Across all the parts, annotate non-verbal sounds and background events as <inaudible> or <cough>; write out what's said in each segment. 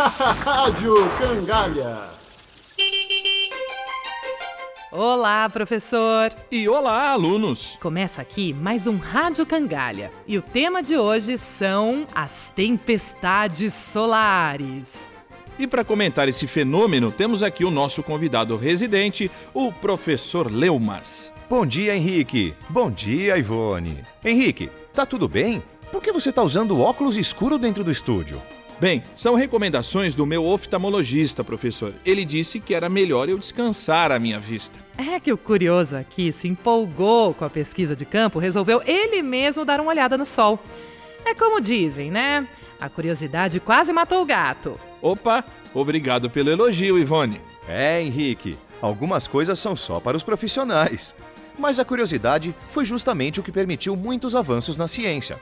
Rádio Cangalha. Olá, professor! E olá, alunos! Começa aqui mais um Rádio Cangalha. E o tema de hoje são as tempestades solares. E para comentar esse fenômeno, temos aqui o nosso convidado residente, o professor Leumas. Bom dia, Henrique. Bom dia, Ivone. Henrique, tá tudo bem? Por que você tá usando óculos escuro dentro do estúdio? Bem, são recomendações do meu oftalmologista, professor. Ele disse que era melhor eu descansar a minha vista. É que o curioso aqui se empolgou com a pesquisa de campo, resolveu ele mesmo dar uma olhada no sol. É como dizem, né? A curiosidade quase matou o gato. Opa, obrigado pelo elogio, Ivone. É, Henrique, algumas coisas são só para os profissionais. Mas a curiosidade foi justamente o que permitiu muitos avanços na ciência.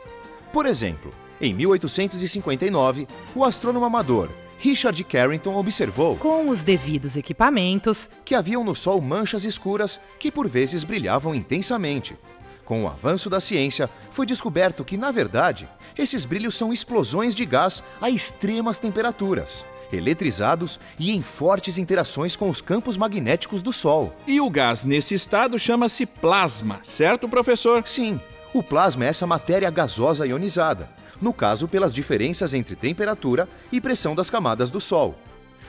Por exemplo, em 1859, o astrônomo amador Richard Carrington observou, Com os devidos equipamentos, que haviam no Sol manchas escuras que por vezes brilhavam intensamente. Com o avanço da ciência, foi descoberto que, na verdade, esses brilhos são explosões de gás a extremas temperaturas, eletrizados e em fortes interações com os campos magnéticos do Sol. E o gás nesse estado chama-se plasma, certo, professor? Sim, o plasma é essa matéria gasosa ionizada, no caso pelas diferenças entre temperatura e pressão das camadas do Sol.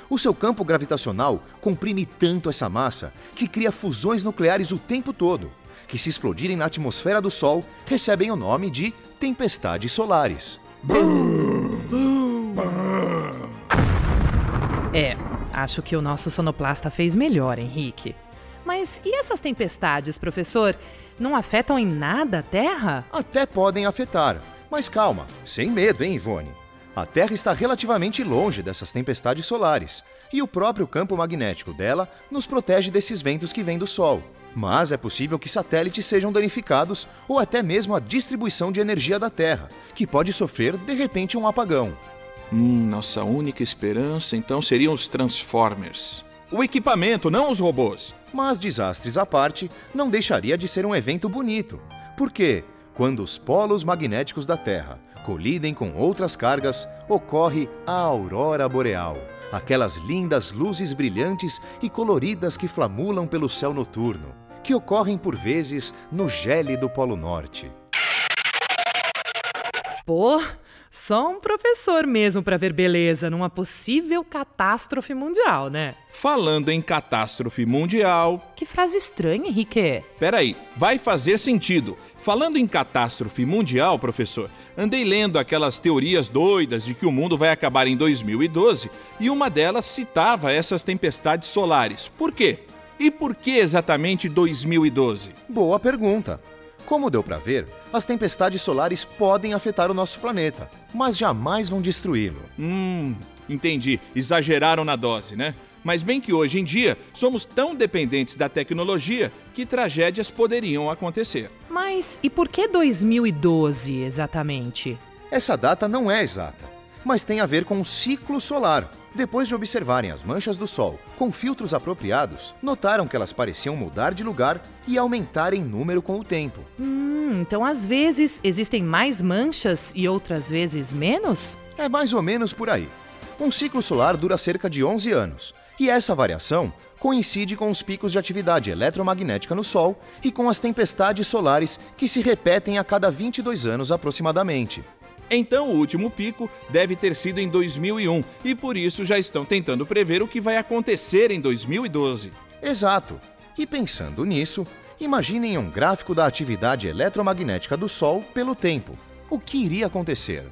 O seu campo gravitacional comprime tanto essa massa que cria fusões nucleares o tempo todo, que se explodirem na atmosfera do Sol recebem o nome de tempestades solares. é, acho que o nosso sonoplasta fez melhor, Henrique. Mas e essas tempestades, professor? Não afetam em nada a Terra? Até podem afetar, mas calma, sem medo, hein, Ivone? A Terra está relativamente longe dessas tempestades solares e o próprio campo magnético dela nos protege desses ventos que vêm do Sol. Mas é possível que satélites sejam danificados ou até mesmo a distribuição de energia da Terra, que pode sofrer de repente um apagão. Hum, nossa única esperança então seriam os Transformers. O equipamento, não os robôs. Mas desastres à parte, não deixaria de ser um evento bonito. Porque, quando os polos magnéticos da Terra colidem com outras cargas, ocorre a aurora boreal. Aquelas lindas luzes brilhantes e coloridas que flamulam pelo céu noturno, que ocorrem por vezes no gélido Polo Norte. Pô, só um professor mesmo para ver beleza numa possível catástrofe mundial, né? Falando em catástrofe mundial. Que frase estranha, Henrique. Peraí, vai fazer sentido. Falando em catástrofe mundial, professor, andei lendo aquelas teorias doidas de que o mundo vai acabar em 2012 e uma delas citava essas tempestades solares. Por quê? E por que exatamente 2012? Boa pergunta. Como deu para ver, as tempestades solares podem afetar o nosso planeta, mas jamais vão destruí-lo. Hum, entendi. Exageraram na dose, né? Mas bem que hoje em dia somos tão dependentes da tecnologia que tragédias poderiam acontecer. Mas e por que 2012 exatamente? Essa data não é exata, mas tem a ver com o ciclo solar. Depois de observarem as manchas do Sol com filtros apropriados, notaram que elas pareciam mudar de lugar e aumentar em número com o tempo. Hum, então às vezes existem mais manchas e outras vezes menos? É mais ou menos por aí. Um ciclo solar dura cerca de 11 anos, e essa variação coincide com os picos de atividade eletromagnética no Sol e com as tempestades solares que se repetem a cada 22 anos aproximadamente. Então, o último pico deve ter sido em 2001 e por isso já estão tentando prever o que vai acontecer em 2012. Exato. E pensando nisso, imaginem um gráfico da atividade eletromagnética do Sol pelo tempo. O que iria acontecer?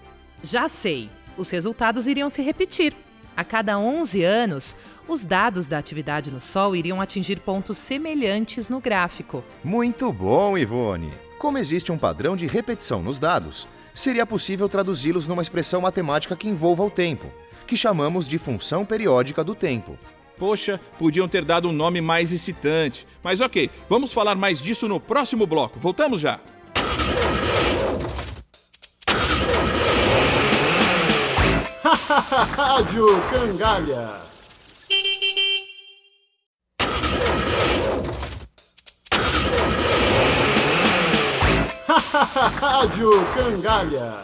Já sei. Os resultados iriam se repetir. A cada 11 anos, os dados da atividade no Sol iriam atingir pontos semelhantes no gráfico. Muito bom, Ivone! Como existe um padrão de repetição nos dados, seria possível traduzi-los numa expressão matemática que envolva o tempo, que chamamos de função periódica do tempo. Poxa, podiam ter dado um nome mais excitante. Mas ok, vamos falar mais disso no próximo bloco. Voltamos já! <laughs> Rádio Cangalha. Rádio Cangalha.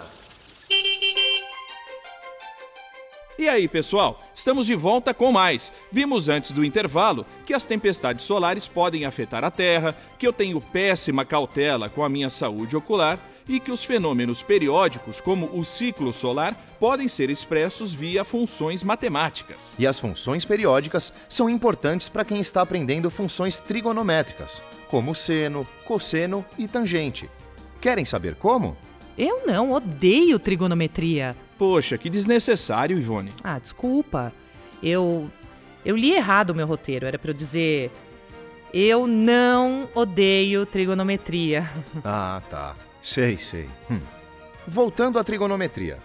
E aí, pessoal? Estamos de volta com mais. Vimos antes do intervalo que as tempestades solares podem afetar a Terra, que eu tenho péssima cautela com a minha saúde ocular e que os fenômenos periódicos, como o ciclo solar, podem ser expressos via funções matemáticas. E as funções periódicas são importantes para quem está aprendendo funções trigonométricas, como seno, cosseno e tangente. Querem saber como? Eu não, odeio trigonometria. Poxa, que desnecessário, Ivone. Ah, desculpa. Eu eu li errado o meu roteiro. Era para eu dizer eu não odeio trigonometria. <laughs> Ah, tá. Sei, sei. Hum. Voltando à trigonometria.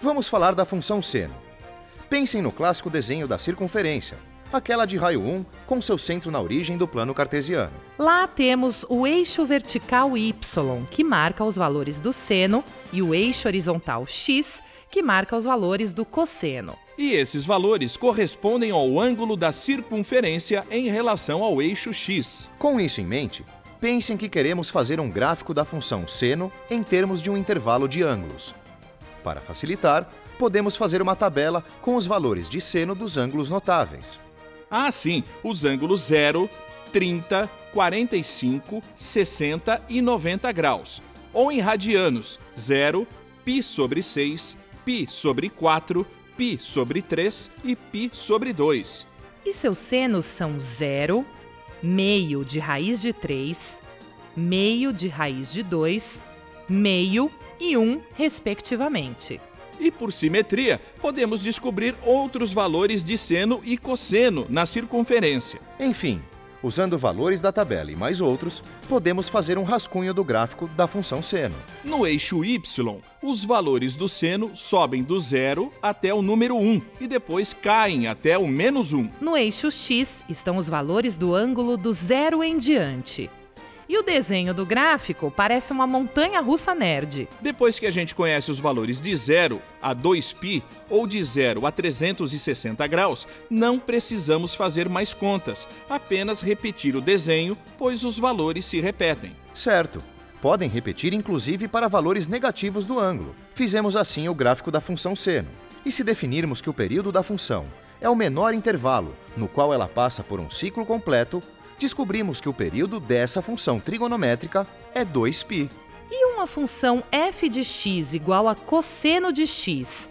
Vamos falar da função seno. Pensem no clássico desenho da circunferência, aquela de raio 1 com seu centro na origem do plano cartesiano. Lá temos o eixo vertical y, que marca os valores do seno, e o eixo horizontal x, que marca os valores do cosseno. E esses valores correspondem ao ângulo da circunferência em relação ao eixo x. Com isso em mente, pensem que queremos fazer um gráfico da função seno em termos de um intervalo de ângulos. Para facilitar, podemos fazer uma tabela com os valores de seno dos ângulos notáveis. Ah, sim, os ângulos 0, 30, 45, 60 e 90 graus. Ou em radianos, 0, π sobre 6, π sobre 4, π sobre 3 e π sobre 2. E seus senos são 0, meio de raiz de 3, meio de raiz de 2, meio e 1, respectivamente. E por simetria, podemos descobrir outros valores de seno e cosseno na circunferência. Enfim, usando valores da tabela e mais outros, podemos fazer um rascunho do gráfico da função seno. No eixo y, os valores do seno sobem do zero até o número 1 e depois caem até o menos 1. No eixo x estão os valores do ângulo do zero em diante. E o desenho do gráfico parece uma montanha russa nerd. Depois que a gente conhece os valores de 0 a 2π ou de 0 a 360 graus, não precisamos fazer mais contas, apenas repetir o desenho, pois os valores se repetem. Certo. Podem repetir inclusive para valores negativos do ângulo. Fizemos assim o gráfico da função seno. E se definirmos que o período da função é o menor intervalo no qual ela passa por um ciclo completo, descobrimos que o período dessa função trigonométrica é 2π. E uma função f de x igual a cosseno de x,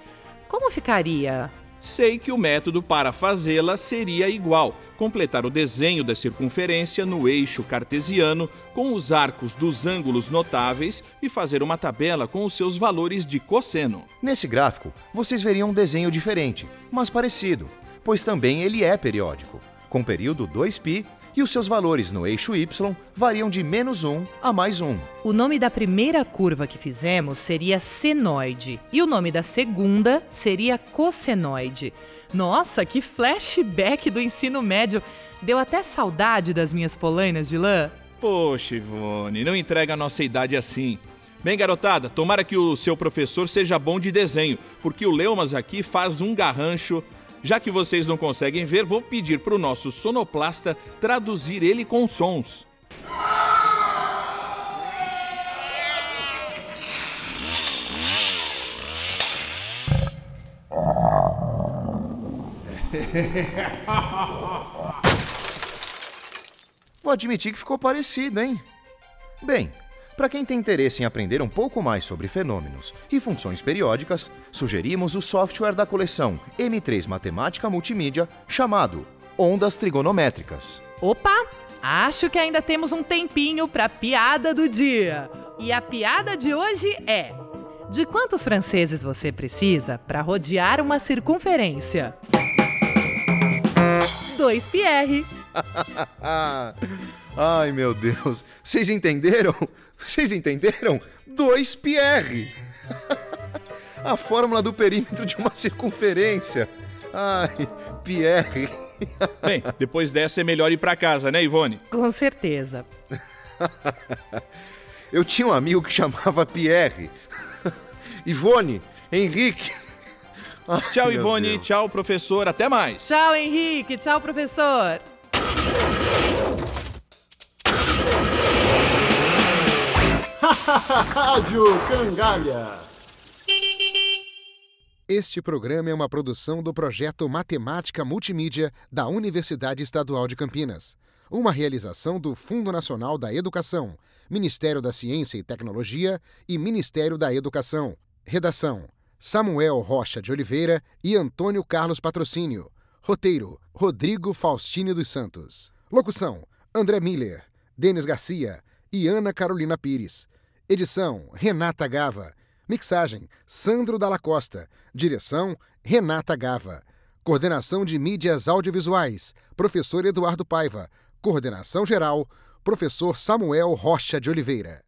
como ficaria? Sei que o método para fazê-la seria igual: completar o desenho da circunferência no eixo cartesiano com os arcos dos ângulos notáveis e fazer uma tabela com os seus valores de cosseno. Nesse gráfico, vocês veriam um desenho diferente, mas parecido, pois também ele é periódico, com período 2π e os seus valores no eixo y variam de menos 1 a mais 1. O nome da primeira curva que fizemos seria senoide e o nome da segunda seria cossenoide. Nossa, que flashback do ensino médio! Deu até saudade das minhas polainas de lã. Poxa, Ivone, não entrega a nossa idade assim. Bem, garotada, tomara que o seu professor seja bom de desenho, porque o Leumas aqui faz um garrancho. Já que vocês não conseguem ver, vou pedir para o nosso sonoplasta traduzir ele com sons. Vou admitir que ficou parecido, hein? Bem, para quem tem interesse em aprender um pouco mais sobre fenômenos e funções periódicas, sugerimos o software da coleção M3 Matemática Multimídia chamado Ondas Trigonométricas. Opa! Acho que ainda temos um tempinho para piada do dia. E a piada de hoje é: De quantos franceses você precisa para rodear uma circunferência? Dois Pierre. <laughs> Ai, meu Deus. Vocês entenderam? Vocês entenderam? 2πr. <laughs> A fórmula do perímetro de uma circunferência. Ai, Pierre. <laughs> Bem, depois dessa é melhor ir para casa, né, Ivone? Com certeza. Eu tinha um amigo que chamava Pierre. Ivone, Henrique. Ai, Tchau, Ivone. Deus. Tchau, professor. Até mais. Tchau, Henrique. Tchau, professor. Rádio Cangalha. Este programa é uma produção do projeto Matemática Multimídia da Universidade Estadual de Campinas. Uma realização do Fundo Nacional da Educação, Ministério da Ciência e Tecnologia e Ministério da Educação. Redação: Samuel Rocha de Oliveira e Antônio Carlos Patrocínio. Roteiro: Rodrigo Faustino dos Santos. Locução: André Miller, Denis Garcia e Ana Carolina Pires. Edição: Renata Gava. Mixagem: Sandro Dalla Costa. Direção: Renata Gava. Coordenação de Mídias Audiovisuais: Professor Eduardo Paiva. Coordenação geral: Professor Samuel Rocha de Oliveira.